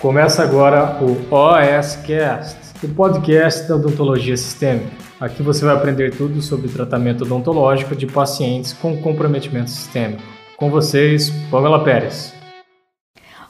Começa agora o OSCast, o podcast da odontologia sistêmica. Aqui você vai aprender tudo sobre tratamento odontológico de pacientes com comprometimento sistêmico. Com vocês, Pamela Pérez.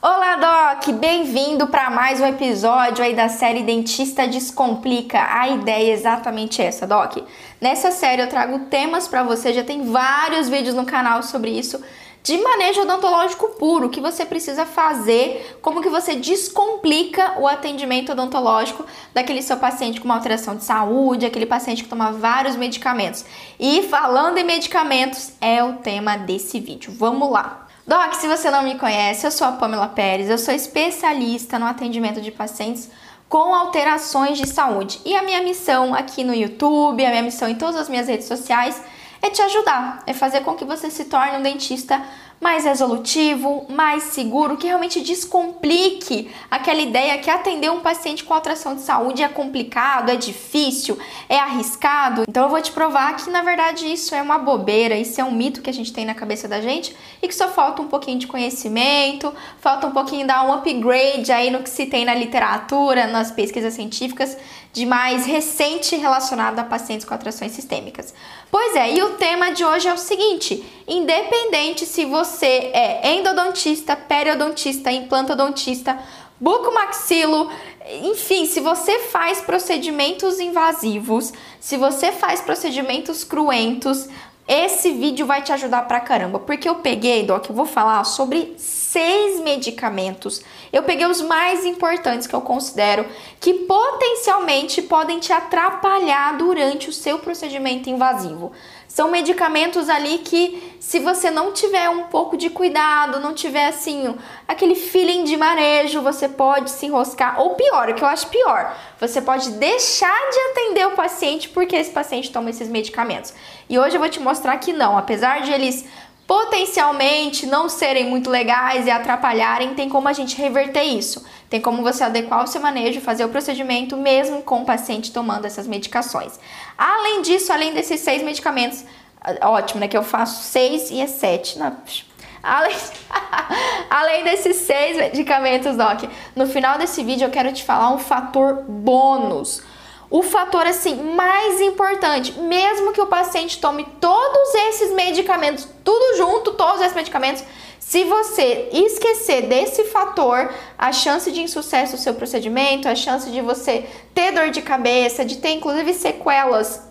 Olá, Doc! Bem-vindo para mais um episódio aí da série Dentista Descomplica. A ideia é exatamente essa, Doc. Nessa série eu trago temas para você, já tem vários vídeos no canal sobre isso de manejo odontológico puro, o que você precisa fazer, como que você descomplica o atendimento odontológico daquele seu paciente com uma alteração de saúde, aquele paciente que toma vários medicamentos. E falando em medicamentos, é o tema desse vídeo. Vamos lá. Doc, se você não me conhece, eu sou a Pamela Pérez, eu sou especialista no atendimento de pacientes com alterações de saúde. E a minha missão aqui no YouTube, a minha missão em todas as minhas redes sociais é te ajudar, é fazer com que você se torne um dentista mais resolutivo, mais seguro, que realmente descomplique aquela ideia que atender um paciente com alteração de saúde é complicado, é difícil, é arriscado. Então eu vou te provar que na verdade isso é uma bobeira, isso é um mito que a gente tem na cabeça da gente e que só falta um pouquinho de conhecimento, falta um pouquinho dar um upgrade aí no que se tem na literatura, nas pesquisas científicas de mais recente relacionado a pacientes com atrações sistêmicas. Pois é, e o tema de hoje é o seguinte: independente se você é endodontista, periodontista, implantodontista, bucomaxilo, enfim, se você faz procedimentos invasivos, se você faz procedimentos cruentos, esse vídeo vai te ajudar pra caramba, porque eu peguei, Doc, eu vou falar sobre seis medicamentos. Eu peguei os mais importantes que eu considero que potencialmente podem te atrapalhar durante o seu procedimento invasivo. São medicamentos ali que, se você não tiver um pouco de cuidado, não tiver assim, aquele feeling de manejo, você pode se enroscar. Ou pior, o que eu acho pior, você pode deixar de atender o paciente porque esse paciente toma esses medicamentos. E hoje eu vou te mostrar que não, apesar de eles potencialmente não serem muito legais e atrapalharem, tem como a gente reverter isso. Tem como você adequar o seu manejo, fazer o procedimento mesmo com o paciente tomando essas medicações. Além disso, além desses seis medicamentos, ótimo, né? Que eu faço seis e é sete. Não, Além, além desses seis medicamentos, Doc, no final desse vídeo eu quero te falar um fator bônus o fator assim mais importante, mesmo que o paciente tome todos esses medicamentos, tudo junto, todos esses medicamentos, se você esquecer desse fator, a chance de insucesso do seu procedimento, a chance de você ter dor de cabeça, de ter inclusive sequelas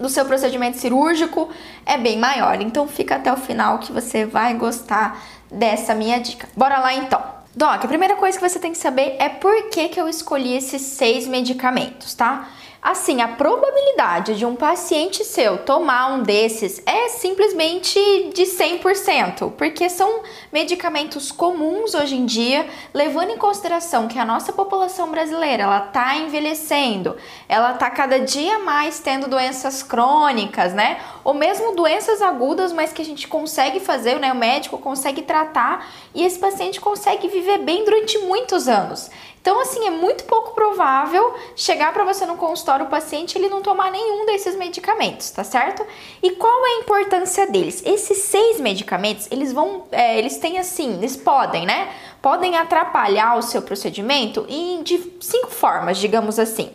do seu procedimento cirúrgico é bem maior. Então fica até o final que você vai gostar dessa minha dica. Bora lá então. Doc, a primeira coisa que você tem que saber é por que, que eu escolhi esses seis medicamentos, tá? Assim, a probabilidade de um paciente seu tomar um desses é simplesmente de 100%, porque são medicamentos comuns hoje em dia, levando em consideração que a nossa população brasileira, ela tá envelhecendo, ela tá cada dia mais tendo doenças crônicas, né? Ou mesmo doenças agudas, mas que a gente consegue fazer, né? O médico consegue tratar e esse paciente consegue viver bem durante muitos anos. Então, assim, é muito pouco provável chegar para você no consultório o paciente ele não tomar nenhum desses medicamentos, tá certo? E qual é a importância deles? Esses seis medicamentos, eles vão, é, eles têm assim, eles podem, né? Podem atrapalhar o seu procedimento em de cinco formas, digamos assim.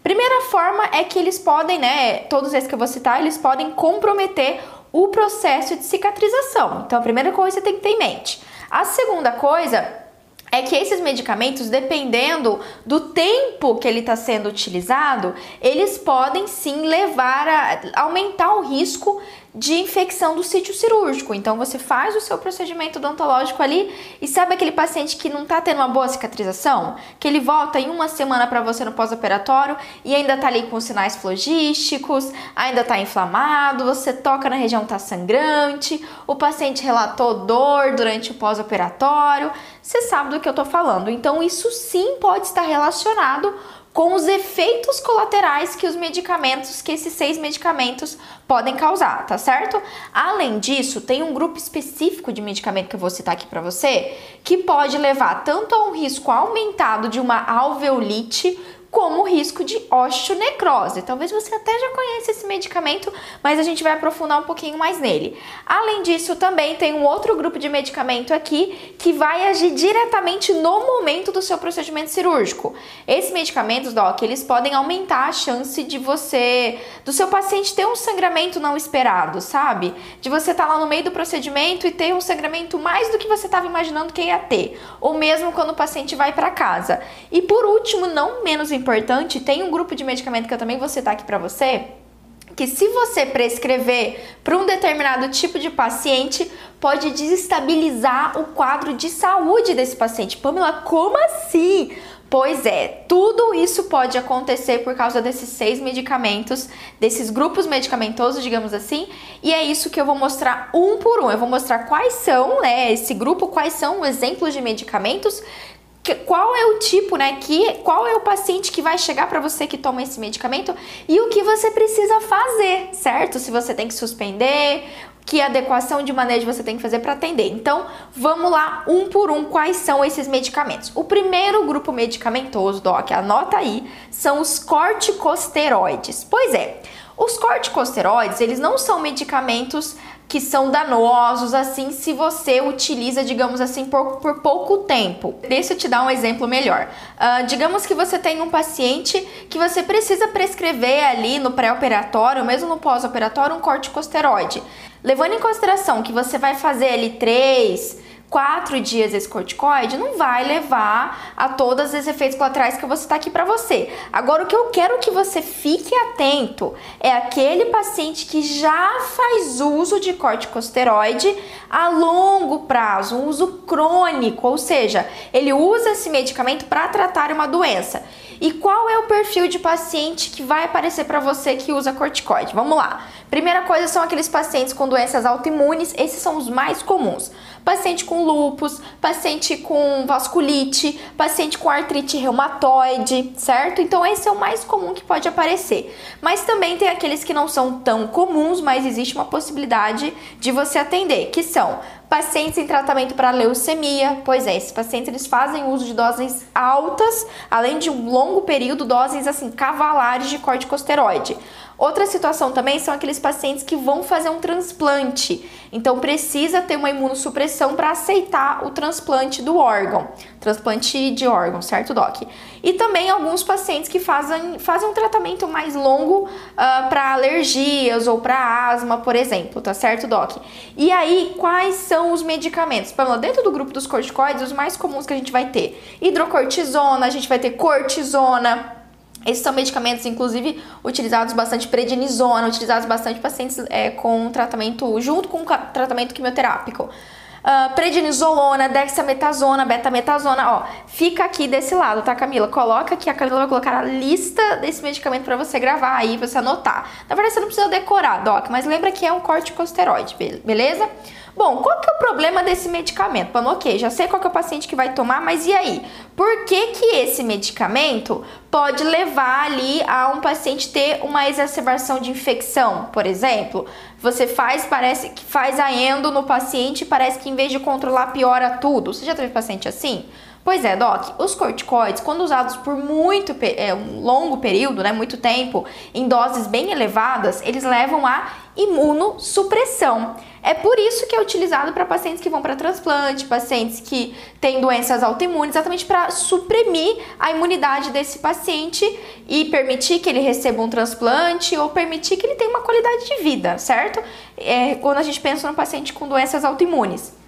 Primeira forma é que eles podem, né? Todos esses que eu vou citar, eles podem comprometer o processo de cicatrização. Então, a primeira coisa você tem que ter em mente. A segunda coisa é que esses medicamentos, dependendo do tempo que ele está sendo utilizado, eles podem sim levar a aumentar o risco de infecção do sítio cirúrgico. Então você faz o seu procedimento odontológico ali e sabe aquele paciente que não está tendo uma boa cicatrização, que ele volta em uma semana para você no pós-operatório e ainda está ali com sinais flogísticos, ainda está inflamado, você toca na região está sangrante, o paciente relatou dor durante o pós-operatório. Você sabe do que eu estou falando. Então isso sim pode estar relacionado com os efeitos colaterais que os medicamentos, que esses seis medicamentos podem causar, tá certo? Além disso, tem um grupo específico de medicamento que eu vou citar aqui para você, que pode levar tanto a um risco aumentado de uma alveolite como risco de osteonecrose. Talvez você até já conheça esse medicamento, mas a gente vai aprofundar um pouquinho mais nele. Além disso, também tem um outro grupo de medicamento aqui que vai agir diretamente no momento do seu procedimento cirúrgico. Esses medicamentos, Doc, eles podem aumentar a chance de você, do seu paciente ter um sangramento não esperado, sabe? De você estar tá lá no meio do procedimento e ter um sangramento mais do que você estava imaginando que ia ter, ou mesmo quando o paciente vai para casa. E por último, não menos importante, importante, tem um grupo de medicamento que eu também vou citar aqui para você, que se você prescrever para um determinado tipo de paciente, pode desestabilizar o quadro de saúde desse paciente. Pamela, como assim? Pois é, tudo isso pode acontecer por causa desses seis medicamentos, desses grupos medicamentosos, digamos assim, e é isso que eu vou mostrar um por um. Eu vou mostrar quais são, né, esse grupo, quais são exemplos de medicamentos qual é o tipo, né? Que, qual é o paciente que vai chegar para você que toma esse medicamento e o que você precisa fazer, certo? Se você tem que suspender, que adequação de manejo você tem que fazer para atender. Então, vamos lá um por um quais são esses medicamentos. O primeiro grupo medicamentoso, Doc, anota aí, são os corticosteroides. Pois é, os corticosteroides, eles não são medicamentos que são danosos, assim, se você utiliza, digamos assim, por, por pouco tempo. Deixa eu te dar um exemplo melhor. Uh, digamos que você tem um paciente que você precisa prescrever ali no pré-operatório, mesmo no pós-operatório, um corticosteroide. Levando em consideração que você vai fazer ali três quatro dias esse corticoide não vai levar a todos os efeitos colaterais que eu vou citar aqui para você. Agora, o que eu quero que você fique atento é aquele paciente que já faz uso de corticosteroide a longo prazo, um uso crônico, ou seja, ele usa esse medicamento para tratar uma doença. E qual é o perfil de paciente que vai aparecer para você que usa corticoide? Vamos lá. Primeira coisa são aqueles pacientes com doenças autoimunes, esses são os mais comuns. Paciente com lúpus, paciente com vasculite, paciente com artrite reumatoide, certo? Então esse é o mais comum que pode aparecer. Mas também tem aqueles que não são tão comuns, mas existe uma possibilidade de você atender, que são Pacientes em tratamento para leucemia, pois é, esses pacientes eles fazem uso de doses altas, além de um longo período, doses assim cavalares de corticosteroide. Outra situação também são aqueles pacientes que vão fazer um transplante. Então precisa ter uma imunossupressão para aceitar o transplante do órgão, transplante de órgão, certo, doc? E também alguns pacientes que fazem, fazem um tratamento mais longo uh, ah, para alergias ou para asma, por exemplo, tá certo, doc? E aí, quais são os medicamentos? Pamela, dentro do grupo dos corticoides, os mais comuns que a gente vai ter hidrocortisona, a gente vai ter cortisona esses são medicamentos, inclusive, utilizados bastante prednisona, utilizados bastante pacientes é, com tratamento, junto com tratamento quimioterápico. Uh, prednisolona, dexametasona, betametasona, ó, fica aqui desse lado, tá, Camila? Coloca aqui, a Camila vai colocar a lista desse medicamento para você gravar aí, você anotar. Na verdade, você não precisa decorar, Doc, mas lembra que é um corticosteroide, beleza? Bom, qual que é o problema desse medicamento? Bom, ok, já sei qual que é o paciente que vai tomar, mas e aí? Por que que esse medicamento pode levar ali a um paciente ter uma exacerbação de infecção, por exemplo? Você faz, parece que faz a endo no paciente parece que em vez de controlar piora tudo. Você já teve paciente assim? Pois é, Doc, os corticoides, quando usados por muito é, um longo período, né, muito tempo, em doses bem elevadas, eles levam a imunossupressão. É por isso que é utilizado para pacientes que vão para transplante, pacientes que têm doenças autoimunes, exatamente para suprimir a imunidade desse paciente e permitir que ele receba um transplante ou permitir que ele tenha uma qualidade de vida, certo? É, quando a gente pensa no paciente com doenças autoimunes.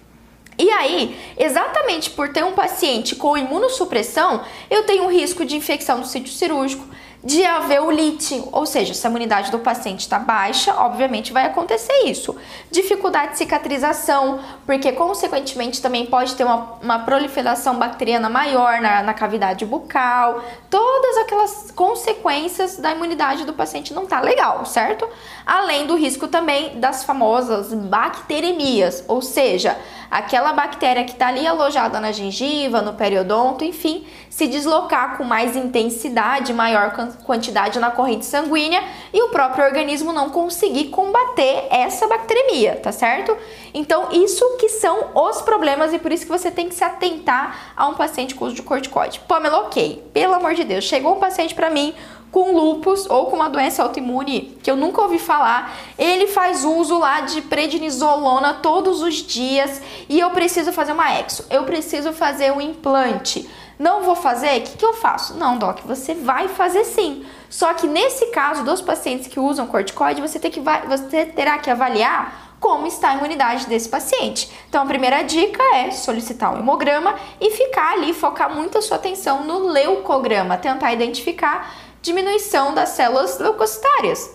E aí, exatamente por ter um paciente com imunossupressão, eu tenho risco de infecção do sítio cirúrgico, de alveolite, ou seja, se a imunidade do paciente está baixa, obviamente vai acontecer isso. Dificuldade de cicatrização, porque consequentemente também pode ter uma, uma proliferação bacteriana maior na, na, cavidade bucal, todas aquelas consequências da imunidade do paciente não tá legal, certo? Além do risco também das famosas bacteremias, ou seja, aquela bactéria que está ali alojada na gengiva, no periodonto, enfim, se deslocar com mais intensidade, maior quantidade na corrente sanguínea e o próprio organismo não conseguir combater essa bacteremia, tá certo? Então, isso que são os problemas e por isso que você tem que se atentar a um paciente com uso de corticoide. Pamela, ok, pelo amor de Deus, chegou um paciente para mim com lupus ou com uma doença autoimune que eu nunca ouvi falar, ele faz uso lá de prednisolona todos os dias e eu preciso fazer uma exo, eu preciso fazer um implante. Não vou fazer? O que, que eu faço? Não, Doc, você vai fazer sim. Só que nesse caso dos pacientes que usam corticoide, você, tem que, você terá que avaliar como está a imunidade desse paciente. Então, a primeira dica é solicitar um hemograma e ficar ali, focar muito a sua atenção no leucograma, tentar identificar diminuição das células leucocitárias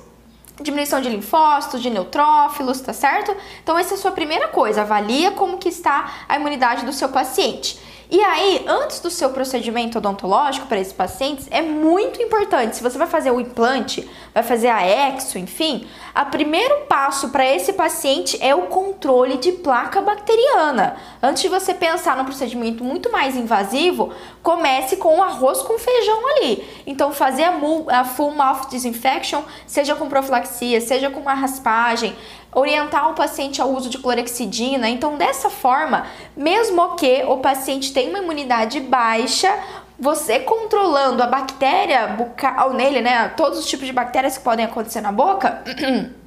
diminuição de linfócitos, de neutrófilos, tá certo? Então essa é a sua primeira coisa, avalia como que está a imunidade do seu paciente. E aí, antes do seu procedimento odontológico para esses pacientes, é muito importante, se você vai fazer o implante, vai fazer a exo, enfim, o primeiro passo para esse paciente é o controle de placa bacteriana. Antes de você pensar num procedimento muito mais invasivo, comece com o arroz com feijão ali. Então, fazer a, a full mouth disinfection, seja com profilaxia, seja com uma raspagem, orientar o paciente ao uso de clorexidina. Então, dessa forma, mesmo que o paciente tenha uma imunidade baixa, você controlando a bactéria bucal nele, né? Todos os tipos de bactérias que podem acontecer na boca.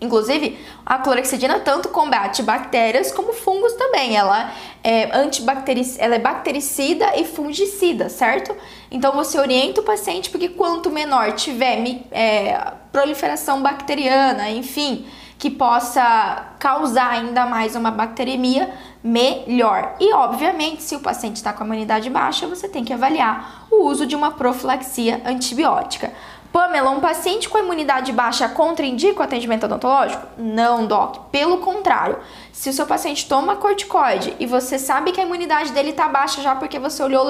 Inclusive, a clorexidina tanto combate bactérias como fungos também. Ela é, antibacteric... ela é bactericida e fungicida, certo? Então você orienta o paciente porque quanto menor tiver é, proliferação bacteriana, enfim, que possa causar ainda mais uma bacteremia, melhor. E, obviamente, se o paciente está com a imunidade baixa, você tem que avaliar o uso de uma profilaxia antibiótica. Pamela, um paciente com imunidade baixa contraindica o atendimento odontológico? Não, doc. Pelo contrário, se o seu paciente toma corticoide e você sabe que a imunidade dele está baixa já porque você olhou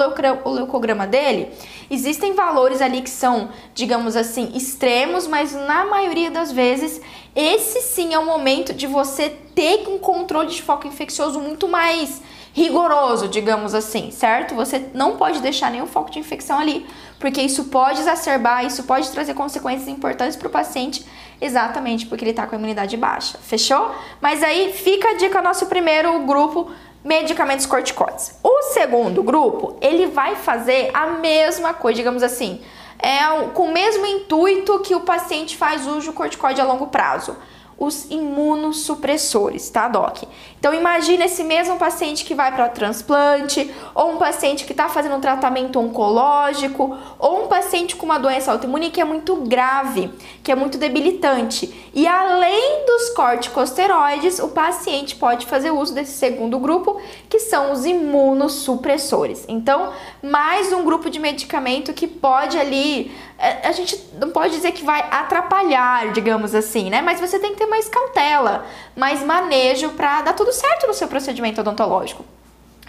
o leucograma dele, existem valores ali que são, digamos assim, extremos, mas na maioria das vezes, esse sim é o momento de você ter um controle de foco infeccioso muito mais rigoroso, digamos assim, certo? Você não pode deixar nenhum foco de infecção ali, porque isso pode exacerbar, isso pode trazer consequências importantes para o paciente, exatamente porque ele está com a imunidade baixa. Fechou? Mas aí fica a dica nosso primeiro grupo medicamentos corticoides. O segundo grupo, ele vai fazer a mesma coisa, digamos assim, é com o mesmo intuito que o paciente faz uso de corticoide a longo prazo os imunossupressores, tá, Doc? Então imagine esse mesmo paciente que vai para transplante, ou um paciente que está fazendo um tratamento oncológico, ou um paciente com uma doença autoimune que é muito grave, que é muito debilitante. E além dos corticosteroides, o paciente pode fazer uso desse segundo grupo, que são os imunossupressores. Então, mais um grupo de medicamento que pode ali é, a gente não pode dizer que vai atrapalhar, digamos assim, né? Mas você tem que ter mais cautela, mais manejo para dar tudo certo no seu procedimento odontológico.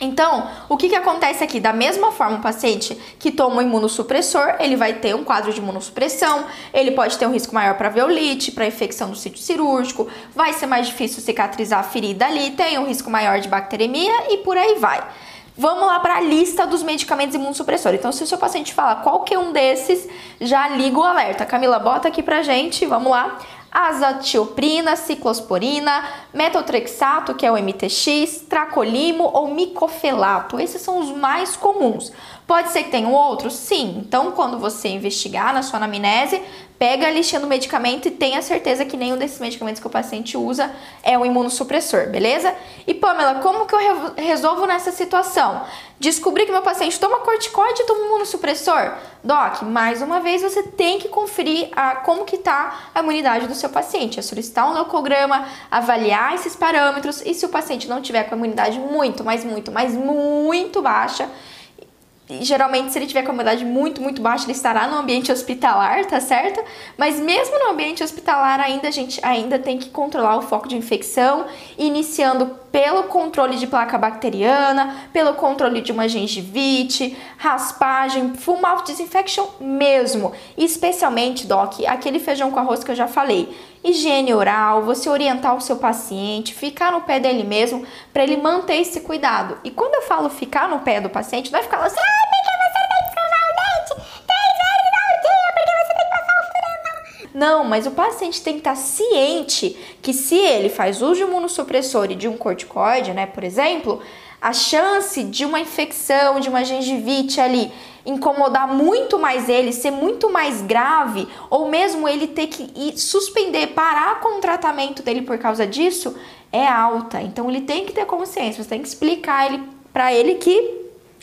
Então, o que, que acontece aqui? Da mesma forma, um paciente que toma um imunossupressor, ele vai ter um quadro de imunossupressão, ele pode ter um risco maior para veolite, para infecção do sítio cirúrgico, vai ser mais difícil cicatrizar a ferida ali, tem um risco maior de bacteremia e por aí vai. Vamos lá para a lista dos medicamentos imunossupressores. Então, se o seu paciente falar qualquer um desses, já liga o alerta. Camila, bota aqui pra gente, vamos lá. Azatioprina, ciclosporina, metotrexato, que é o MTX, tracolimo ou micofelato. Esses são os mais comuns. Pode ser que tenham outros? Sim. Então, quando você investigar na sua anamnese, pega a listinha do medicamento e tenha certeza que nenhum desses medicamentos que o paciente usa é um imunossupressor, beleza? E Pamela, como que eu resolvo nessa situação? Descobri que meu paciente toma corticoide e toma imunossupressor? Doc, mais uma vez você tem que conferir a, como que tá a imunidade do seu paciente, é solicitar um leucograma, avaliar esses parâmetros e se o paciente não tiver com a imunidade muito, mas muito, mas muito baixa, geralmente, se ele tiver com a imunidade muito, muito baixa, ele estará no ambiente hospitalar, tá certo? Mas mesmo no ambiente hospitalar, ainda a gente ainda tem que controlar o foco de infecção, iniciando pelo controle de placa bacteriana, pelo controle de uma gengivite, raspagem, full mouth disinfection mesmo. especialmente, Doc, aquele feijão com arroz que eu já falei. Higiene oral, você orientar o seu paciente, ficar no pé dele mesmo, para ele manter esse cuidado. E quando eu falo ficar no pé do paciente, não é ficar assim, porque você tem que escovar o dente três vezes ao dia, porque você tem que passar o Não, mas o paciente tem que estar ciente que se ele faz uso de um imunossupressor e de um corticoide, né, por exemplo, a chance de uma infecção, de uma gengivite ali incomodar muito mais ele, ser muito mais grave, ou mesmo ele ter que suspender, parar com o tratamento dele por causa disso, é alta. Então ele tem que ter consciência, você tem que explicar ele para ele que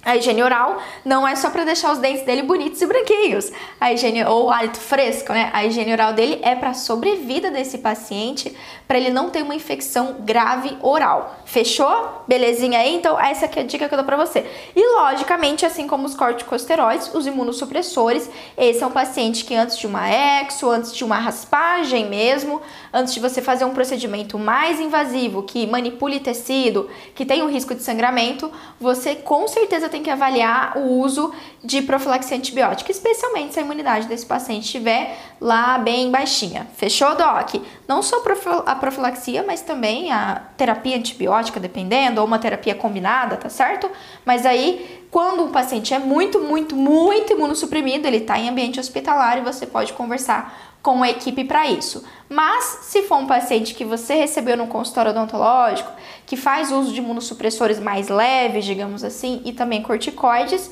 a higiene oral não é só para deixar os dentes dele bonitos e branquinhos. A higiene ou hálito fresco, né? A higiene oral dele é para sobrevida desse paciente, para ele não ter uma infecção grave oral. Fechou? Belezinha aí? Então, essa aqui é a dica que eu dou para você. E logicamente, assim como os corticosteroides, os imunossupressores, esse é um paciente que antes de uma exo, antes de uma raspagem mesmo, antes de você fazer um procedimento mais invasivo que manipule tecido, que tem um risco de sangramento, você com certeza tem tem que avaliar o uso de profilaxia antibiótica, especialmente se a imunidade desse paciente estiver lá bem baixinha. Fechou, Doc? Não só a profilaxia, mas também a terapia antibiótica, dependendo, ou uma terapia combinada, tá certo? Mas aí, quando o paciente é muito, muito, muito imunossuprimido, ele está em ambiente hospitalar e você pode conversar com a equipe para isso. Mas se for um paciente que você recebeu no consultório odontológico, que faz uso de imunossupressores mais leves, digamos assim, e também corticoides,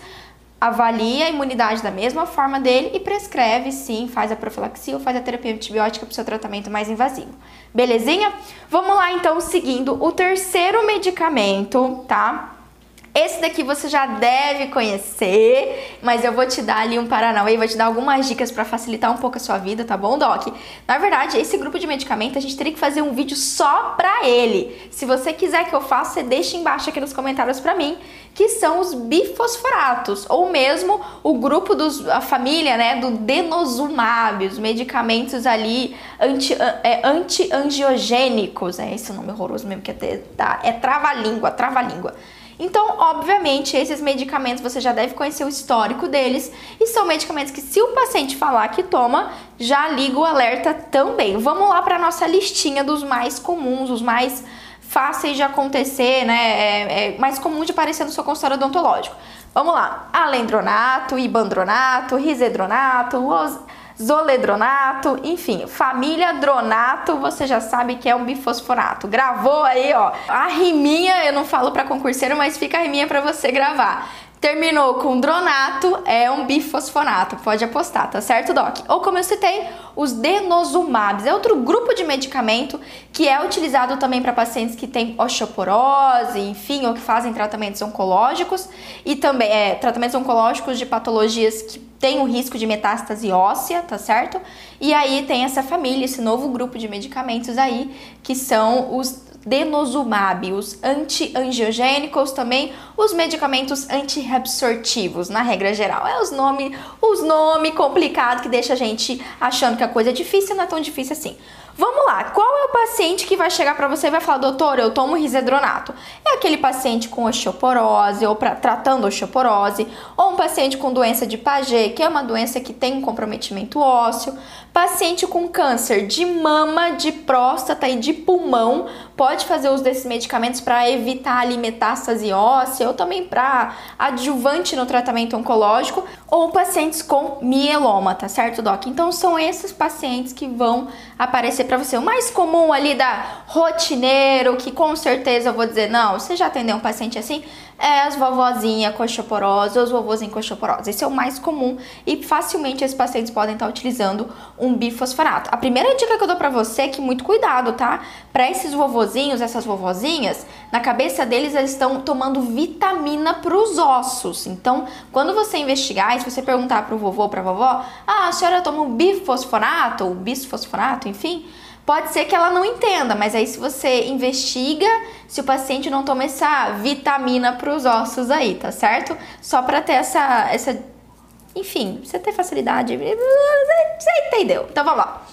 avalia a imunidade da mesma forma dele e prescreve sim, faz a profilaxia ou faz a terapia antibiótica para o seu tratamento mais invasivo. Belezinha? Vamos lá então, seguindo o terceiro medicamento, tá? Esse daqui você já deve conhecer, mas eu vou te dar ali um Paranauê, vou te dar algumas dicas para facilitar um pouco a sua vida, tá bom, Doc? Na verdade, esse grupo de medicamento a gente teria que fazer um vídeo só pra ele. Se você quiser que eu faça, você deixa embaixo aqui nos comentários pra mim, que são os bifosforatos, ou mesmo o grupo dos a família, né, do denosumab, os medicamentos ali anti, é, anti-angiogênicos, é esse o nome horroroso mesmo que é, tá, é trava-língua, trava-língua. Então, obviamente, esses medicamentos você já deve conhecer o histórico deles e são medicamentos que, se o paciente falar que toma, já liga o alerta também. Vamos lá para nossa listinha dos mais comuns, os mais fáceis de acontecer, né? É, é mais comum de aparecer no seu consultório odontológico. Vamos lá: alendronato, ibandronato, risedronato, los zoledronato, enfim, família dronato, você já sabe que é um bifosfonato. Gravou aí, ó. A riminha, eu não falo para concurseiro, mas fica a riminha para você gravar. Terminou com dronato, é um bifosfonato, pode apostar, tá certo, Doc? Ou como eu citei, os denosumabs, é outro grupo de medicamento que é utilizado também para pacientes que têm osteoporose, enfim, ou que fazem tratamentos oncológicos e também é, tratamentos oncológicos de patologias que têm o risco de metástase óssea, tá certo? E aí tem essa família, esse novo grupo de medicamentos aí, que são os denosumab, os antiangiogênicos também, os medicamentos antirreabsortivos, na regra geral. É os nomes, os nome complicado que deixa a gente achando que a coisa é difícil, não é tão difícil assim. Vamos lá, qual é o paciente que vai chegar para você e vai falar, doutor, eu tomo risedronato? É aquele paciente com osteoporose ou pra, tratando osteoporose, ou um paciente com doença de Paget, que é uma doença que tem um comprometimento ósseo, paciente com câncer de mama, de próstata e de pulmão, pode fazer uso desses medicamentos para evitar ali metástase óssea ou também para adjuvante no tratamento oncológico, ou pacientes com mieloma, tá certo, Doc? Então são esses pacientes que vão aparecer para você. O mais comum ali da rotineiro, que com certeza eu vou dizer, não, você já atendeu um paciente assim? É as vovozinhas coxoporose ou os vovozinhos coxoporose. Esse é o mais comum e facilmente esses pacientes podem estar utilizando um bifosfonato. A primeira dica que eu dou para você é que muito cuidado, tá? Para esses vovozinhos, essas vovozinhas, na cabeça deles eles estão tomando vitamina para os ossos. Então, quando você investigar, e se você perguntar para o vovô ou para a vovó, ah, a senhora toma um bifosfonato ou bisfosfonato, enfim, Pode ser que ela não entenda, mas aí se você investiga se o paciente não toma essa vitamina para os ossos aí, tá certo? Só para ter essa, essa, enfim, você ter facilidade, você entendeu? Então vamos lá.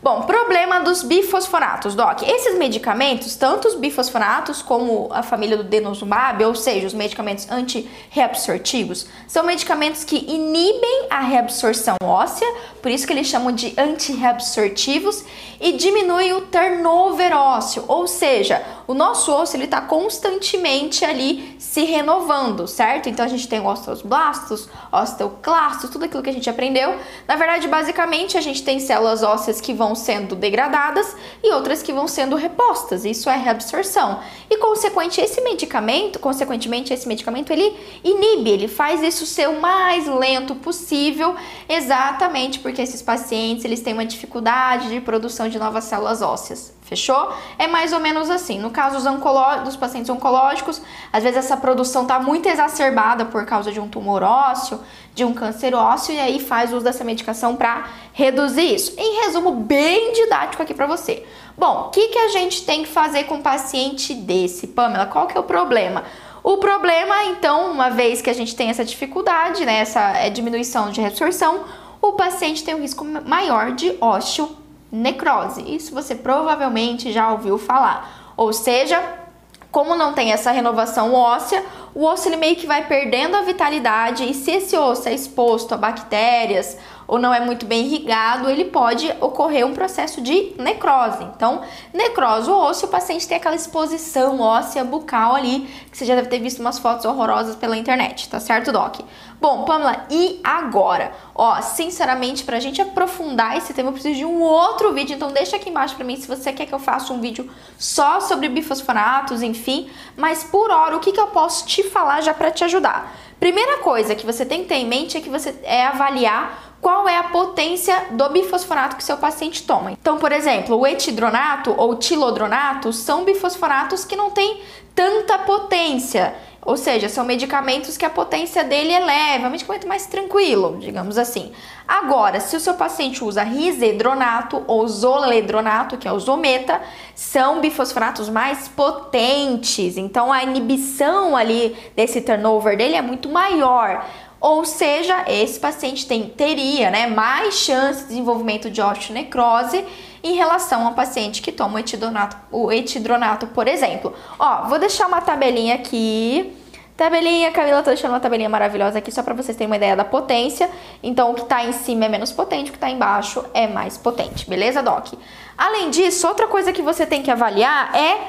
Bom, problema dos bifosfonatos, Doc. Esses medicamentos, tanto os bifosfonatos como a família do denosumab, ou seja, os medicamentos antirreabsortivos, são medicamentos que inibem a reabsorção óssea, por isso que eles chamam de antirreabsortivos, e diminuem o turnover ósseo, ou seja, o nosso osso ele está constantemente ali se renovando, certo? Então a gente tem osteoblastos, osteoclastos, tudo aquilo que a gente aprendeu. Na verdade, basicamente, a gente tem células ósseas que vão vão sendo degradadas e outras que vão sendo repostas. Isso é reabsorção. E consequente esse medicamento, consequentemente esse medicamento ele inibe, ele faz isso ser o mais lento possível, exatamente porque esses pacientes eles têm uma dificuldade de produção de novas células ósseas. Fechou? É mais ou menos assim. No caso dos, dos pacientes oncológicos, às vezes essa produção está muito exacerbada por causa de um tumor ósseo, de um câncer ósseo, e aí faz uso dessa medicação para reduzir isso. Em resumo, bem didático aqui para você. Bom, o que, que a gente tem que fazer com um paciente desse? Pamela, qual que é o problema? O problema, então, uma vez que a gente tem essa dificuldade, né, essa é, diminuição de reabsorção, o paciente tem um risco maior de ósseo necrose. Isso você provavelmente já ouviu falar. Ou seja, como não tem essa renovação óssea, o osso ele meio que vai perdendo a vitalidade e se esse osso é exposto a bactérias ou não é muito bem irrigado, ele pode ocorrer um processo de necrose. Então, necrose o osso, o paciente tem aquela exposição óssea bucal ali, que você já deve ter visto umas fotos horrorosas pela internet, tá certo, Doc? Bom, Pamela, e agora? Ó, sinceramente, pra gente aprofundar esse tema, eu preciso de um outro vídeo, então deixa aqui embaixo pra mim se você quer que eu faça um vídeo só sobre bifosfonatos, enfim. Mas por hora, o que, que eu posso te falar já pra te ajudar? Primeira coisa que você tem que ter em mente é que você é avaliar qual é a potência do bifosfonato que seu paciente toma. Então, por exemplo, o etidronato ou tilodronato são bifosfonatos que não têm tanta potência. Ou seja, são medicamentos que a potência dele leve, é um medicamento mais tranquilo, digamos assim. Agora, se o seu paciente usa risedronato ou zoledronato, que é o zometa, são bifosfonatos mais potentes. Então, a inibição ali desse turnover dele é muito maior. Ou seja, esse paciente tem, teria né, mais chance de desenvolvimento de osteonecrose em relação a um paciente que toma o etidronato, o etidronato, por exemplo. Ó, vou deixar uma tabelinha aqui. Tabelinha, Camila, tô deixando uma tabelinha maravilhosa aqui só para vocês terem uma ideia da potência. Então, o que tá em cima é menos potente, o que tá embaixo é mais potente, beleza, Doc? Além disso, outra coisa que você tem que avaliar é uh,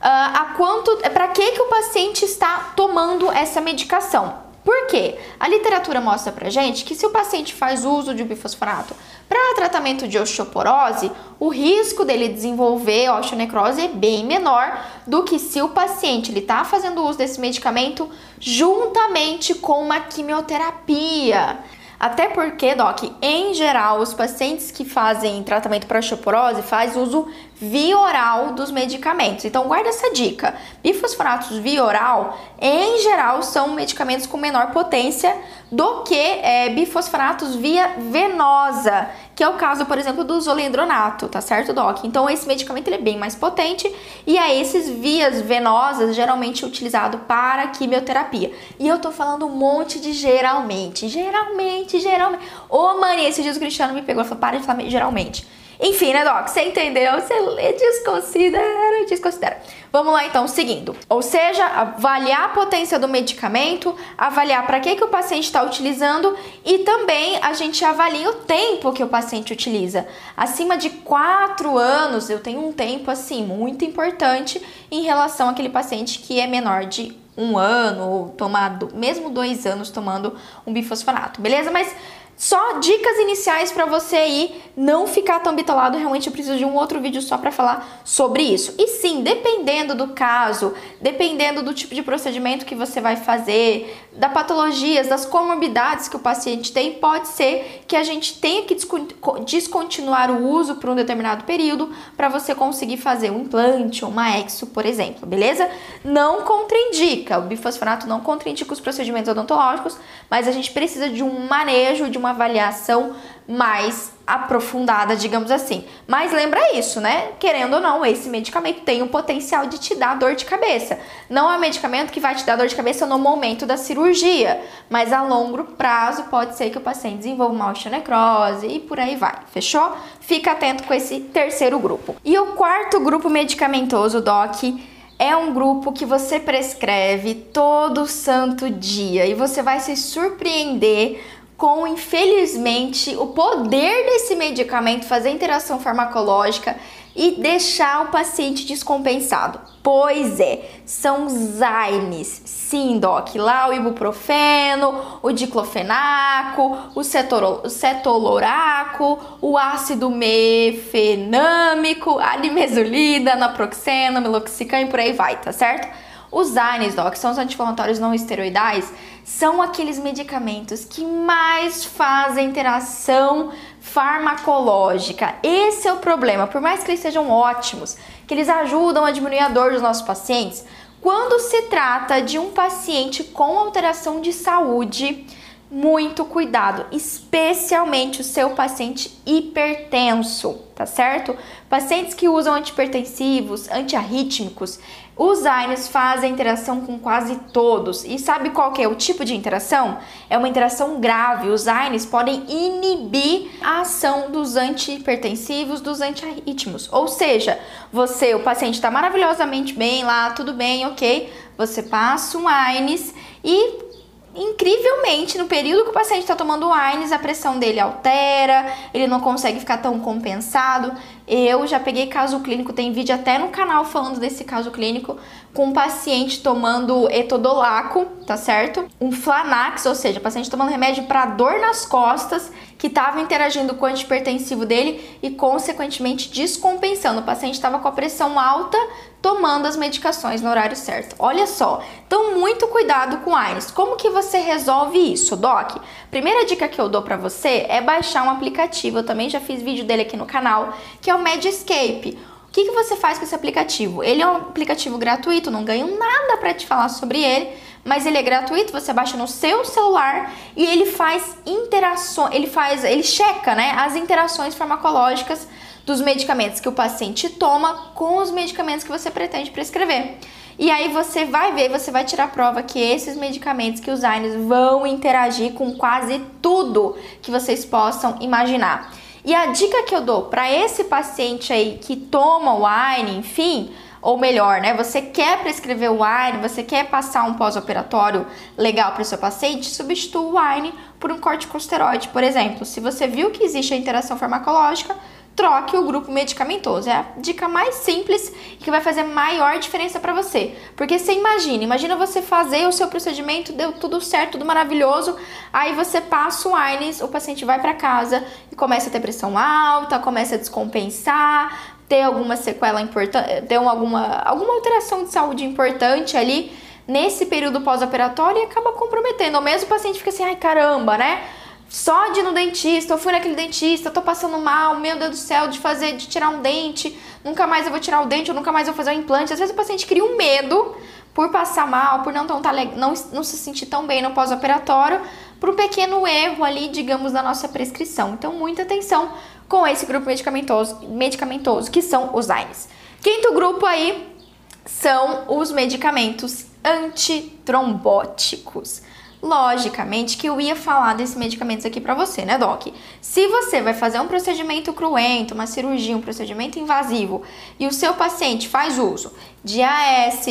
a quanto, para que que o paciente está tomando essa medicação. Por quê? A literatura mostra pra gente que se o paciente faz uso de bifosfonato para tratamento de osteoporose, o risco dele desenvolver osteonecrose é bem menor do que se o paciente ele está fazendo uso desse medicamento juntamente com uma quimioterapia. Até porque, Doc, em geral, os pacientes que fazem tratamento para osteoporose faz uso via oral dos medicamentos. Então guarda essa dica. Bifosfonatos via oral, em geral, são medicamentos com menor potência do que é, bifosfonatos via venosa, que é o caso, por exemplo, do zolendronato, tá certo, Doc? Então esse medicamento ele é bem mais potente e é esses vias venosas geralmente utilizado para quimioterapia. E eu tô falando um monte de geralmente, geralmente, geralmente. Ô, mãe, esses dias o Cristiano me pegou e falou: para de falar geralmente. Enfim, né, Doc? Você entendeu? Você desconsidera, desconsidera. Vamos lá, então, seguindo. Ou seja, avaliar a potência do medicamento, avaliar para que, que o paciente está utilizando e também a gente avalia o tempo que o paciente utiliza. Acima de 4 anos, eu tenho um tempo, assim, muito importante em relação àquele paciente que é menor de um ano ou tomado, mesmo dois anos tomando um bifosfonato, beleza? Mas só dicas iniciais para você aí não ficar tão bitolado. Realmente eu preciso de um outro vídeo só para falar sobre isso. E sim, dependendo do caso, dependendo do tipo de procedimento que você vai fazer, da patologias, das comorbidades que o paciente tem, pode ser que a gente tenha que descontinuar o uso por um determinado período para você conseguir fazer um implante ou uma exo, por exemplo, beleza? Não contraindica, o bifosfonato não contraindica os procedimentos odontológicos, mas a gente precisa de um manejo, de uma uma avaliação mais aprofundada, digamos assim. Mas lembra isso, né? Querendo ou não, esse medicamento tem o potencial de te dar dor de cabeça. Não é um medicamento que vai te dar dor de cabeça no momento da cirurgia, mas a longo prazo pode ser que o paciente desenvolva uma osteonecrose e por aí vai. Fechou? Fica atento com esse terceiro grupo. E o quarto grupo medicamentoso, Doc, é um grupo que você prescreve todo santo dia e você vai se surpreender com, infelizmente, o poder desse medicamento fazer interação farmacológica e deixar o paciente descompensado. Pois é, são Zymes. Sim, Doc. Lá o ibuprofeno, o diclofenaco, o, cetoro, cetoloraco, o ácido mefenâmico, a nimesulida, naproxeno, meloxicam e por aí vai, tá certo? Os Zymes, Doc, são os anti-inflamatórios não esteroidais são aqueles medicamentos que mais fazem interação farmacológica. Esse é o problema. Por mais que eles sejam ótimos, que eles ajudam a diminuir a dor dos nossos pacientes, quando se trata de um paciente com alteração de saúde, muito cuidado, especialmente o seu paciente hipertenso, tá certo? Pacientes que usam antipertensivos, antiarrítmicos, os AINES fazem interação com quase todos. E sabe qual que é o tipo de interação? É uma interação grave. Os AINES podem inibir a ação dos antihipertensivos, dos antiarrítmicos. Ou seja, você, o paciente está maravilhosamente bem lá, tudo bem, ok. Você passa um AINES e incrivelmente, no período que o paciente está tomando AINES, a pressão dele altera, ele não consegue ficar tão compensado. Eu já peguei caso clínico, tem vídeo até no canal falando desse caso clínico, com um paciente tomando etodolaco, tá certo? Um Flanax, ou seja, paciente tomando remédio para dor nas costas, que estava interagindo com o antipertensivo dele e, consequentemente, descompensando. O paciente estava com a pressão alta, tomando as medicações no horário certo. Olha só, então muito cuidado com AINES. Como que você resolve isso, Doc? Primeira dica que eu dou para você é baixar um aplicativo. Eu também já fiz vídeo dele aqui no canal, que é o Medscape que, que você faz com esse aplicativo? Ele é um aplicativo gratuito, não ganho nada para te falar sobre ele, mas ele é gratuito, você baixa no seu celular e ele faz interações, ele faz, ele checa, né, as interações farmacológicas dos medicamentos que o paciente toma com os medicamentos que você pretende prescrever. E aí você vai ver, você vai tirar prova que esses medicamentos que os AINES vão interagir com quase tudo que vocês possam imaginar. E a dica que eu dou para esse paciente aí que toma o wine, enfim, ou melhor, né? Você quer prescrever o wine, você quer passar um pós-operatório legal para o seu paciente, substitua o wine por um corticosteroide, por exemplo. Se você viu que existe a interação farmacológica, troque o grupo medicamentoso. É a dica mais simples e que vai fazer maior diferença para você. Porque você imagina, imagina você fazer o seu procedimento, deu tudo certo, tudo maravilhoso, aí você passa o AINES, o paciente vai para casa e começa a ter pressão alta, começa a descompensar, ter alguma sequela importante, ter alguma, alguma alteração de saúde importante ali nesse período pós-operatório e acaba comprometendo. Ou mesmo o paciente fica assim, ai caramba, né? Só de ir no dentista, eu fui naquele dentista, tô passando mal, meu Deus do céu, de fazer, de tirar um dente, nunca mais eu vou tirar o dente, ou nunca mais eu vou fazer um implante. Às vezes o paciente cria um medo por passar mal, por não, tão, tá, não, não se sentir tão bem no pós-operatório, por um pequeno erro ali, digamos, da nossa prescrição. Então, muita atenção com esse grupo medicamentoso, medicamentoso que são os AINES. Quinto grupo aí são os medicamentos antitrombóticos logicamente que eu ia falar desses medicamentos aqui para você, né, doc? Se você vai fazer um procedimento cruento, uma cirurgia, um procedimento invasivo e o seu paciente faz uso de AS,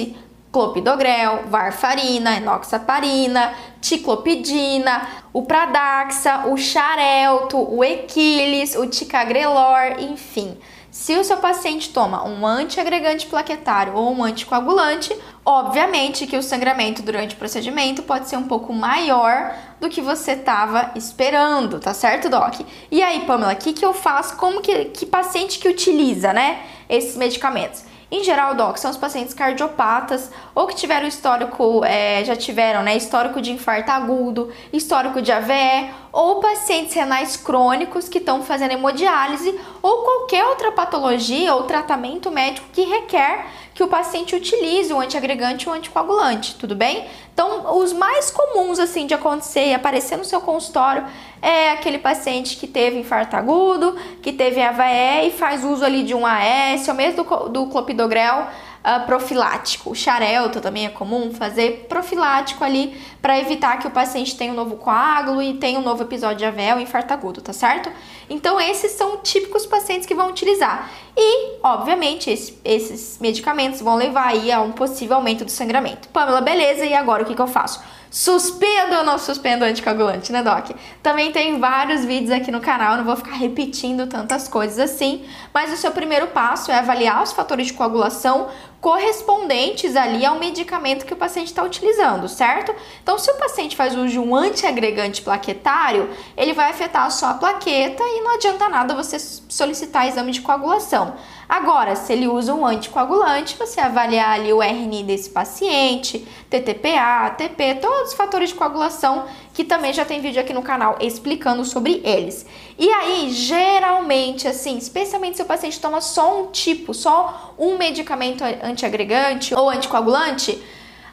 clopidogrel, varfarina, enoxaparina, ticlopidina, o Pradaxa, o Xarelto, o Equilis, o Ticagrelor, enfim. Se o seu paciente toma um antiagregante plaquetário ou um anticoagulante, obviamente que o sangramento durante o procedimento pode ser um pouco maior do que você estava esperando, tá certo, Doc? E aí, Pamela, o que, que eu faço? Como que, que paciente que utiliza, né, esses medicamentos? Em geral, doc, são os pacientes cardiopatas ou que tiveram histórico, é, já tiveram, né, histórico de infarto agudo, histórico de AVE ou pacientes renais crônicos que estão fazendo hemodiálise ou qualquer outra patologia ou tratamento médico que requer que o paciente utilize o antiagregante ou anticoagulante, tudo bem? Então, os mais comuns assim de acontecer e aparecer no seu consultório é aquele paciente que teve infarto agudo, que teve AVE e faz uso ali de um AS, ou mesmo do, do clopidogrel uh, profilático. O xarelto também é comum fazer profilático ali para evitar que o paciente tenha um novo coágulo e tenha um novo episódio de AVE ou infarto agudo, tá certo? Então, esses são típicos pacientes que vão utilizar. E, obviamente, esse, esses medicamentos vão levar aí a um possível aumento do sangramento. Pamela, beleza, e agora o que, que eu faço? Suspendo ou não suspendo o anticoagulante, né, Doc? Também tem vários vídeos aqui no canal, não vou ficar repetindo tantas coisas assim, mas o seu primeiro passo é avaliar os fatores de coagulação correspondentes ali ao medicamento que o paciente está utilizando, certo? Então, se o paciente faz uso de um antiagregante plaquetário, ele vai afetar só a plaqueta e não adianta nada você solicitar exame de coagulação. Agora, se ele usa um anticoagulante, você avaliar ali o RNI desse paciente, TTPA, ATP, todos os fatores de coagulação que também já tem vídeo aqui no canal explicando sobre eles. E aí, geralmente, assim, especialmente se o paciente toma só um tipo, só um medicamento antiagregante ou anticoagulante,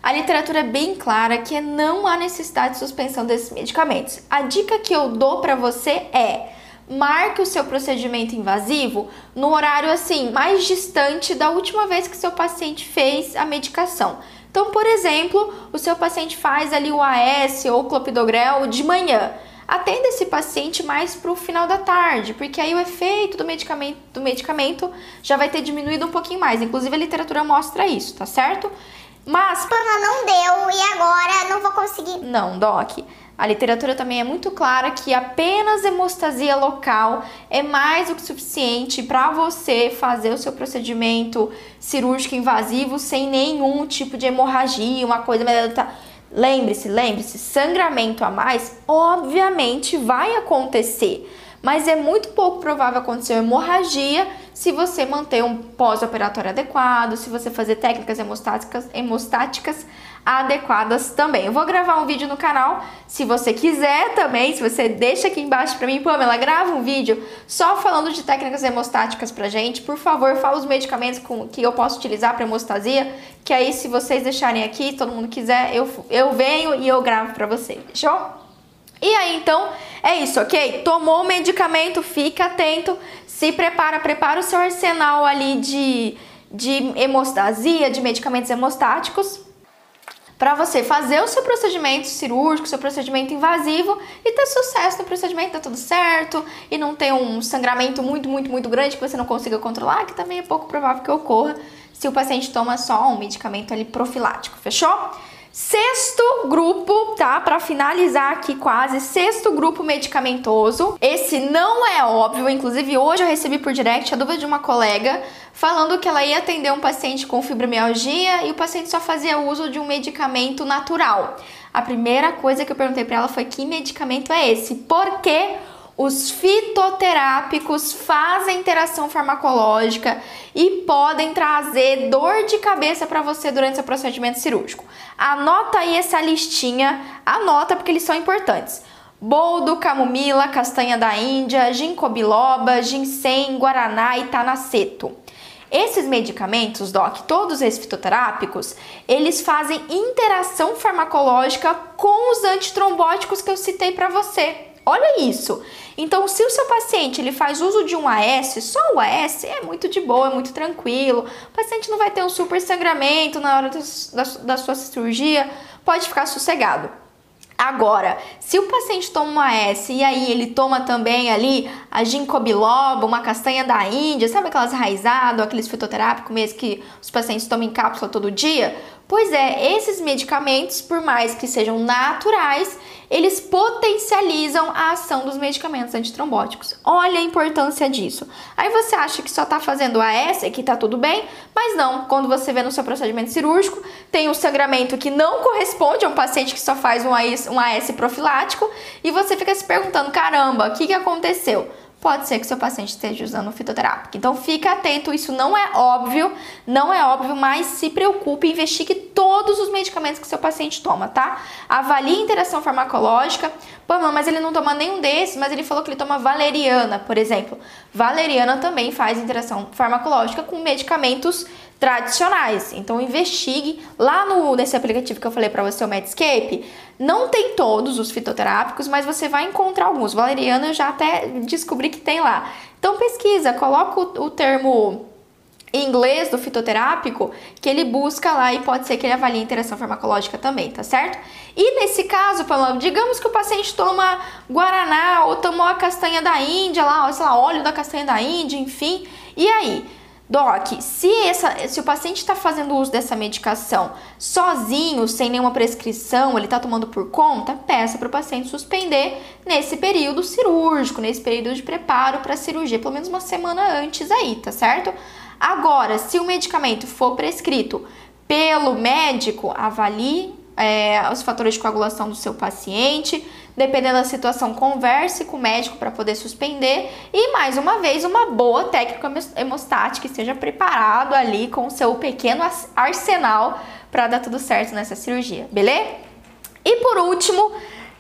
a literatura é bem clara que não há necessidade de suspensão desses medicamentos. A dica que eu dou para você é marque o seu procedimento invasivo no horário assim mais distante da última vez que seu paciente fez a medicação. Então, por exemplo, o seu paciente faz ali o AS ou o clopidogrel de manhã. Atenda esse paciente mais para o final da tarde, porque aí o efeito do medicamento, do medicamento já vai ter diminuído um pouquinho mais. Inclusive, a literatura mostra isso, tá certo? Mas. Pana, não deu e agora não vou conseguir. Não, Doc. A literatura também é muito clara que apenas hemostasia local é mais do que suficiente para você fazer o seu procedimento cirúrgico invasivo sem nenhum tipo de hemorragia, uma coisa. Lembre-se, lembre-se, sangramento a mais, obviamente vai acontecer mas é muito pouco provável acontecer hemorragia se você manter um pós-operatório adequado, se você fazer técnicas hemostáticas, hemostáticas adequadas também. Eu vou gravar um vídeo no canal, se você quiser também, se você deixa aqui embaixo para mim, Pamela, grava um vídeo só falando de técnicas hemostáticas pra gente. Por favor, fala os medicamentos com, que eu posso utilizar para hemostasia, que aí se vocês deixarem aqui, todo mundo quiser, eu, eu venho e eu gravo para você, fechou? E aí, então, é isso, ok? Tomou o medicamento, fica atento, se prepara, prepara o seu arsenal ali de, de hemostasia, de medicamentos hemostáticos, para você fazer o seu procedimento cirúrgico, seu procedimento invasivo e ter sucesso no procedimento, tá tudo certo e não ter um sangramento muito, muito, muito grande que você não consiga controlar, que também é pouco provável que ocorra se o paciente toma só um medicamento ali profilático, fechou? Sexto grupo, tá? Para finalizar aqui quase, sexto grupo medicamentoso. Esse não é óbvio, inclusive hoje eu recebi por direct a dúvida de uma colega falando que ela ia atender um paciente com fibromialgia e o paciente só fazia uso de um medicamento natural. A primeira coisa que eu perguntei para ela foi que medicamento é esse? Por quê? Os fitoterápicos fazem interação farmacológica e podem trazer dor de cabeça para você durante seu procedimento cirúrgico. Anota aí essa listinha, anota porque eles são importantes. Boldo, camomila, castanha da Índia, ginkgo biloba, ginseng, guaraná e tanaceto. Esses medicamentos, doc, todos esses fitoterápicos, eles fazem interação farmacológica com os antitrombóticos que eu citei para você. Olha isso. Então, se o seu paciente ele faz uso de um AS, só o AS é muito de boa, é muito tranquilo. O paciente não vai ter um super sangramento na hora da, da sua cirurgia, pode ficar sossegado. Agora, se o paciente toma uma S e aí ele toma também ali a ginkgo biloba, uma castanha da Índia, sabe aquelas raizadas, aqueles fitoterápicos mesmo que os pacientes tomam em cápsula todo dia? Pois é, esses medicamentos, por mais que sejam naturais, eles potencializam a ação dos medicamentos antitrombóticos. Olha a importância disso. Aí você acha que só está fazendo AS, que está tudo bem, mas não. Quando você vê no seu procedimento cirúrgico, tem um sangramento que não corresponde a um paciente que só faz um AS, um AS profilático e você fica se perguntando: caramba, o que, que aconteceu? Pode ser que seu paciente esteja usando fitoterápico. Então fica atento, isso não é óbvio, não é óbvio, mas se preocupe, investigue todos os medicamentos que seu paciente toma, tá? Avalie a interação farmacológica. Pô, mas ele não toma nenhum desses, mas ele falou que ele toma valeriana, por exemplo. Valeriana também faz interação farmacológica com medicamentos tradicionais. Então investigue lá no nesse aplicativo que eu falei para você, o Medscape, não tem todos os fitoterápicos, mas você vai encontrar alguns. Valeriana eu já até descobri que tem lá. Então pesquisa, coloca o, o termo em inglês do fitoterápico que ele busca lá e pode ser que ele avalie a interação farmacológica também, tá certo? E nesse caso, Pamela, digamos que o paciente toma guaraná ou tomou a castanha da Índia lá, sei lá, óleo da castanha da Índia, enfim. E aí? Doc, se, essa, se o paciente está fazendo uso dessa medicação sozinho, sem nenhuma prescrição, ele está tomando por conta, peça para o paciente suspender nesse período cirúrgico, nesse período de preparo para a cirurgia, pelo menos uma semana antes aí, tá certo? Agora, se o medicamento for prescrito pelo médico, avalie é, os fatores de coagulação do seu paciente. Dependendo da situação, converse com o médico para poder suspender. E mais uma vez, uma boa técnica hemostática, esteja preparado ali com o seu pequeno arsenal para dar tudo certo nessa cirurgia, beleza? E por último,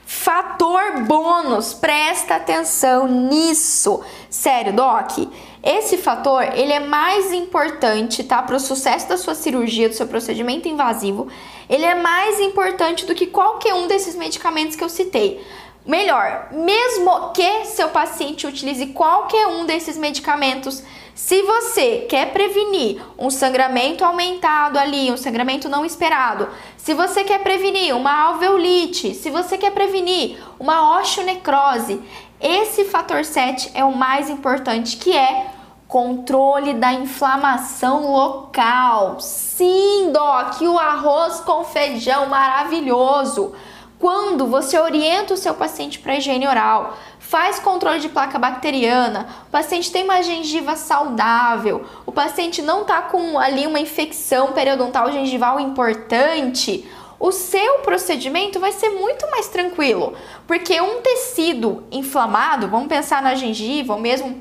fator bônus, presta atenção nisso. Sério, Doc, esse fator ele é mais importante, tá, para o sucesso da sua cirurgia, do seu procedimento invasivo ele é mais importante do que qualquer um desses medicamentos que eu citei. Melhor, mesmo que seu paciente utilize qualquer um desses medicamentos, se você quer prevenir um sangramento aumentado ali, um sangramento não esperado, se você quer prevenir uma alveolite, se você quer prevenir uma osteonecrose, esse fator 7 é o mais importante, que é Controle da inflamação local. Sim, Doc, o arroz com feijão maravilhoso. Quando você orienta o seu paciente para higiene oral, faz controle de placa bacteriana, o paciente tem uma gengiva saudável, o paciente não está com ali uma infecção periodontal gengival importante, o seu procedimento vai ser muito mais tranquilo, porque um tecido inflamado, vamos pensar na gengiva ou mesmo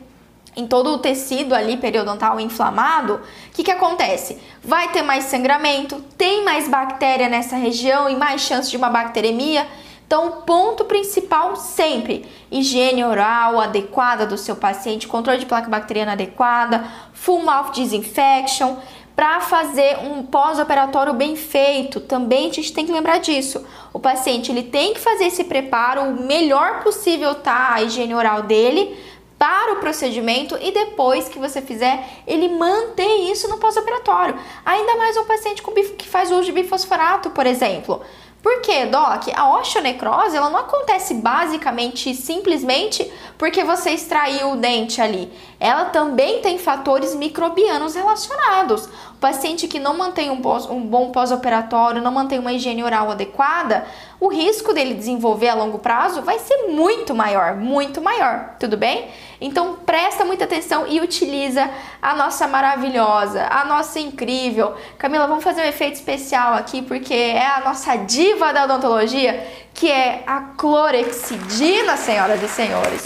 em todo o tecido ali periodontal inflamado, o que, que acontece? Vai ter mais sangramento, tem mais bactéria nessa região e mais chance de uma bacteremia. Então, o ponto principal sempre: higiene oral adequada do seu paciente, controle de placa bacteriana adequada, full mouth disinfection. Para fazer um pós-operatório bem feito, também a gente tem que lembrar disso. O paciente ele tem que fazer esse preparo o melhor possível, tá? A higiene oral dele para o procedimento e depois que você fizer, ele manter isso no pós-operatório. Ainda mais um paciente com que faz uso de bifosforato, por exemplo. Por quê, Doc? A osteonecrose ela não acontece basicamente simplesmente porque você extraiu o dente ali. Ela também tem fatores microbianos relacionados. O paciente que não mantém um, bom pós-operatório, não mantém uma higiene oral adequada, o risco dele desenvolver a longo prazo vai ser muito maior, muito maior, tudo bem? Então presta muita atenção e utiliza a nossa maravilhosa, a nossa incrível. Camila, vamos fazer um efeito especial aqui porque é a nossa diva da odontologia, que é a clorexidina, senhoras e senhores.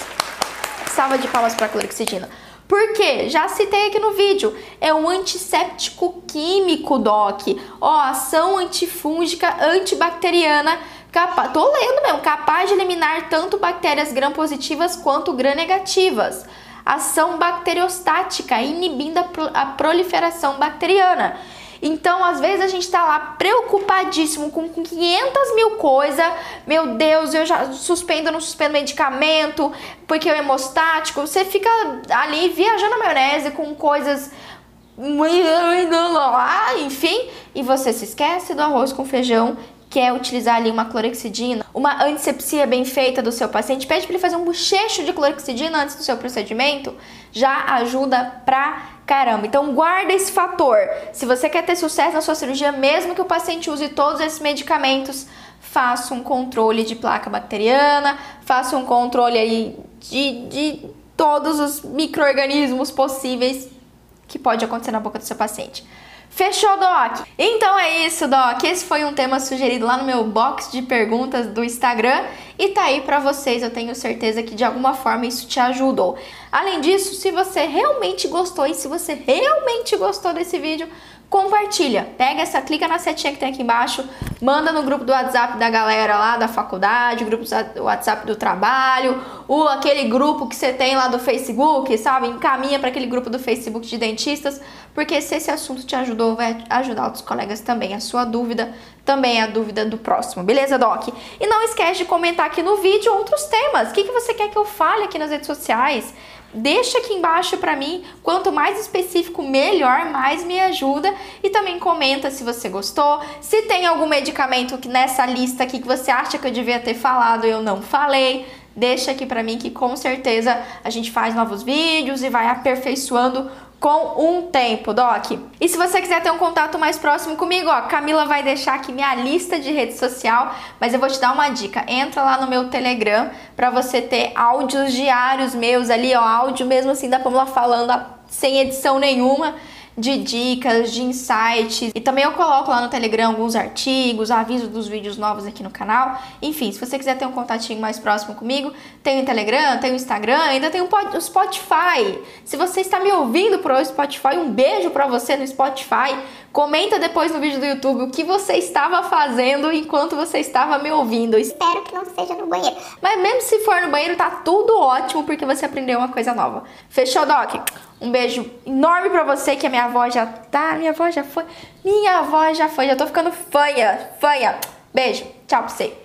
Salva de palmas para a clorexidina. Por quê? Já citei aqui no vídeo. É um antisséptico químico, Doc. Ó, ação antifúngica, antibacteriana tô lendo mesmo, capaz de eliminar tanto bactérias gram-positivas quanto gram-negativas. Ação bacteriostática, inibindo a proliferação bacteriana. Então, às vezes a gente está lá preocupadíssimo com 500 mil coisas. Meu Deus, eu já suspendo, não suspendo medicamento, porque é hemostático. Você fica ali viajando a maionese com coisas enfim, e você se esquece do arroz com feijão quer utilizar ali uma clorexidina, uma antisepsia bem feita do seu paciente, pede para ele fazer um bochecho de clorexidina antes do seu procedimento, já ajuda pra caramba. Então guarda esse fator. Se você quer ter sucesso na sua cirurgia, mesmo que o paciente use todos esses medicamentos, faça um controle de placa bacteriana, faça um controle aí de, de todos os micro-organismos possíveis que pode acontecer na boca do seu paciente. Fechou, Doc? Então é isso, Doc. Esse foi um tema sugerido lá no meu box de perguntas do Instagram e tá aí para vocês. Eu tenho certeza que de alguma forma isso te ajudou. Além disso, se você realmente gostou e se você realmente gostou desse vídeo, compartilha. Pega essa, clica na setinha que tem aqui embaixo, manda no grupo do WhatsApp da galera lá da faculdade, grupo do WhatsApp do trabalho, ou aquele grupo que você tem lá do Facebook, sabe? Encaminha para aquele grupo do Facebook de dentistas, porque se esse assunto te ajudou, vai ajudar outros colegas também. A sua dúvida também é a dúvida do próximo, beleza, Doc? E não esquece de comentar aqui no vídeo outros temas. O que, que você quer que eu fale aqui nas redes sociais? Deixa aqui embaixo para mim, quanto mais específico, melhor, mais me ajuda. E também comenta se você gostou, se tem algum medicamento nessa lista aqui que você acha que eu devia ter falado e eu não falei. Deixa aqui para mim que com certeza a gente faz novos vídeos e vai aperfeiçoando com um tempo, Doc. E se você quiser ter um contato mais próximo comigo, ó, Camila vai deixar aqui minha lista de rede social, mas eu vou te dar uma dica. Entra lá no meu Telegram para você ter áudios diários meus ali, ó, áudio mesmo assim da Pamela falando sem edição nenhuma de dicas, de insights. E também eu coloco lá no Telegram alguns artigos, aviso dos vídeos novos aqui no canal. Enfim, se você quiser ter um contatinho mais próximo comigo, tem o Telegram, tem o Instagram, ainda tem o Spotify. Se você está me ouvindo por Spotify, um beijo para você no Spotify. Comenta depois no vídeo do YouTube o que você estava fazendo enquanto você estava me ouvindo. Espero que não seja no banheiro. Mas mesmo se for no banheiro, tá tudo ótimo porque você aprendeu uma coisa nova. Fechou, Doc? Um beijo enorme pra você, que a minha avó já tá. Minha avó já foi. Minha avó já foi. Já tô ficando fanha. Fanha. Beijo. Tchau pra você.